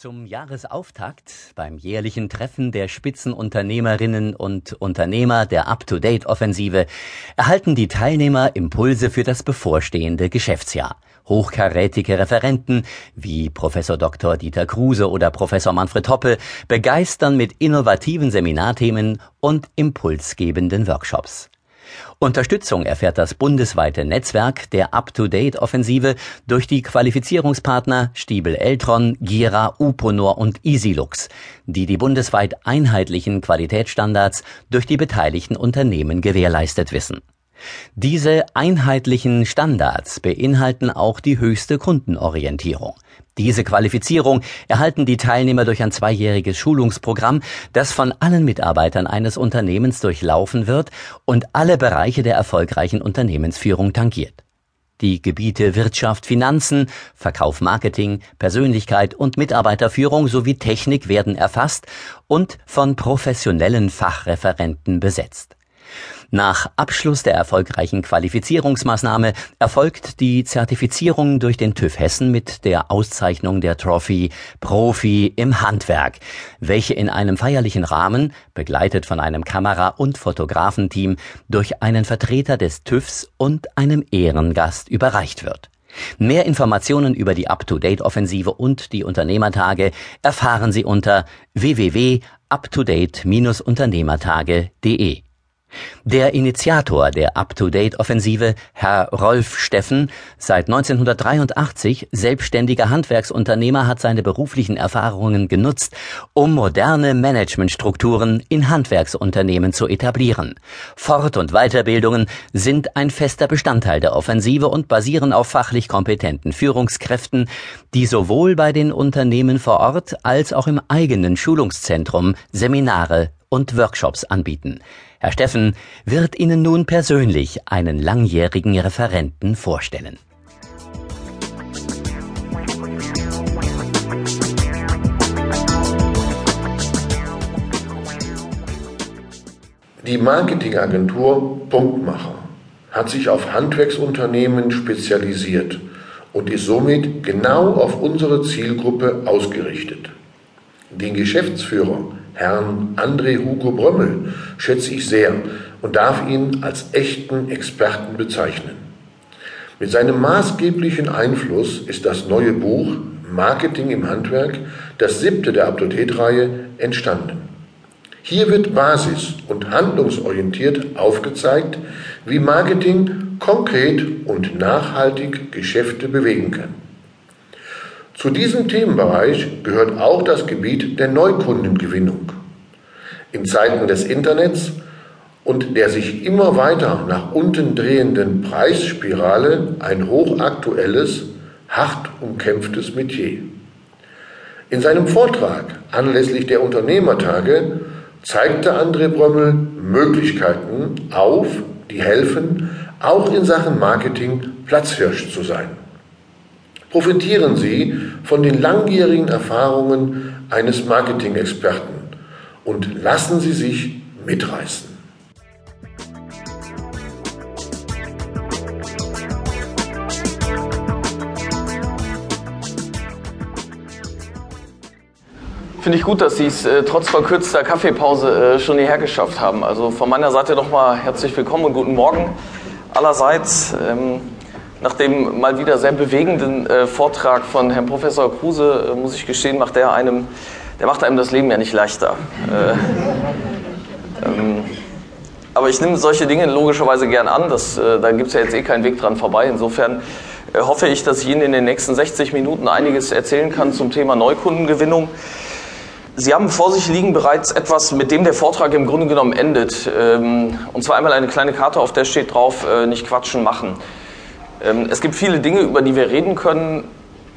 Zum Jahresauftakt beim jährlichen Treffen der Spitzenunternehmerinnen und Unternehmer der Up-to-Date-Offensive erhalten die Teilnehmer Impulse für das bevorstehende Geschäftsjahr. Hochkarätige Referenten wie Professor Dr. Dieter Kruse oder Professor Manfred Hoppe begeistern mit innovativen Seminarthemen und impulsgebenden Workshops. Unterstützung erfährt das bundesweite Netzwerk der Up-to-Date-Offensive durch die Qualifizierungspartner Stiebel Eltron, Gira, Uponor und Easylux, die die bundesweit einheitlichen Qualitätsstandards durch die beteiligten Unternehmen gewährleistet wissen. Diese einheitlichen Standards beinhalten auch die höchste Kundenorientierung. Diese Qualifizierung erhalten die Teilnehmer durch ein zweijähriges Schulungsprogramm, das von allen Mitarbeitern eines Unternehmens durchlaufen wird und alle Bereiche der erfolgreichen Unternehmensführung tangiert. Die Gebiete Wirtschaft, Finanzen, Verkauf, Marketing, Persönlichkeit und Mitarbeiterführung sowie Technik werden erfasst und von professionellen Fachreferenten besetzt. Nach Abschluss der erfolgreichen Qualifizierungsmaßnahme erfolgt die Zertifizierung durch den TÜV Hessen mit der Auszeichnung der Trophy Profi im Handwerk, welche in einem feierlichen Rahmen, begleitet von einem Kamera- und Fotografenteam, durch einen Vertreter des TÜVs und einem Ehrengast überreicht wird. Mehr Informationen über die Up-to-Date-Offensive und die Unternehmertage erfahren Sie unter www.uptodate-unternehmertage.de. Der Initiator der Up-to-Date-Offensive, Herr Rolf Steffen, seit 1983 selbstständiger Handwerksunternehmer, hat seine beruflichen Erfahrungen genutzt, um moderne Managementstrukturen in Handwerksunternehmen zu etablieren. Fort- und Weiterbildungen sind ein fester Bestandteil der Offensive und basieren auf fachlich kompetenten Führungskräften, die sowohl bei den Unternehmen vor Ort als auch im eigenen Schulungszentrum Seminare und Workshops anbieten. Herr Steffen wird Ihnen nun persönlich einen langjährigen Referenten vorstellen. Die Marketingagentur Punktmacher hat sich auf Handwerksunternehmen spezialisiert und ist somit genau auf unsere Zielgruppe ausgerichtet. Den Geschäftsführer Herrn André Hugo Brömmel schätze ich sehr und darf ihn als echten Experten bezeichnen. Mit seinem maßgeblichen Einfluss ist das neue Buch Marketing im Handwerk, das siebte der Aptotät-Reihe, entstanden. Hier wird basis- und handlungsorientiert aufgezeigt, wie Marketing konkret und nachhaltig Geschäfte bewegen kann. Zu diesem Themenbereich gehört auch das Gebiet der Neukundengewinnung. In Zeiten des Internets und der sich immer weiter nach unten drehenden Preisspirale ein hochaktuelles, hart umkämpftes Metier. In seinem Vortrag anlässlich der Unternehmertage zeigte André Brömmel Möglichkeiten auf, die helfen, auch in Sachen Marketing Platzhirsch zu sein. Profitieren Sie von den langjährigen Erfahrungen eines Marketing-Experten und lassen Sie sich mitreißen. Finde ich gut, dass Sie es äh, trotz verkürzter Kaffeepause äh, schon hierher geschafft haben. Also von meiner Seite nochmal herzlich willkommen und guten Morgen allerseits. Ähm, nach dem mal wieder sehr bewegenden äh, Vortrag von Herrn Professor Kruse, äh, muss ich gestehen, macht der einem, der macht einem das Leben ja nicht leichter. Äh, ähm, aber ich nehme solche Dinge logischerweise gern an. Das, äh, da gibt es ja jetzt eh keinen Weg dran vorbei. Insofern äh, hoffe ich, dass ich Ihnen in den nächsten 60 Minuten einiges erzählen kann zum Thema Neukundengewinnung. Sie haben vor sich liegen bereits etwas, mit dem der Vortrag im Grunde genommen endet. Ähm, und zwar einmal eine kleine Karte, auf der steht drauf, äh, nicht quatschen, machen. Ähm, es gibt viele Dinge, über die wir reden können,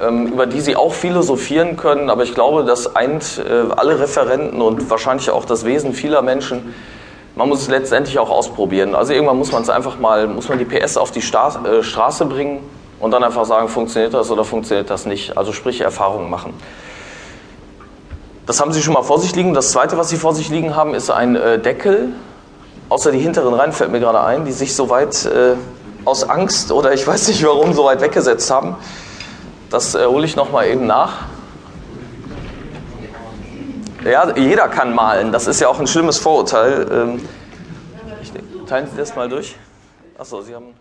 ähm, über die Sie auch philosophieren können, aber ich glaube, das eint äh, alle Referenten und wahrscheinlich auch das Wesen vieler Menschen. Man muss es letztendlich auch ausprobieren. Also irgendwann muss man es einfach mal, muss man die PS auf die äh, Straße bringen und dann einfach sagen, funktioniert das oder funktioniert das nicht. Also sprich Erfahrungen machen. Das haben Sie schon mal vor sich liegen. Das zweite, was Sie vor sich liegen haben, ist ein äh, Deckel. Außer die hinteren Reihen fällt mir gerade ein, die sich soweit aus Angst oder ich weiß nicht warum so weit weggesetzt haben. Das äh, hole ich nochmal eben nach. Ja, jeder kann malen. Das ist ja auch ein schlimmes Vorurteil. Ähm, ich, teilen Sie das mal durch? Achso, Sie haben.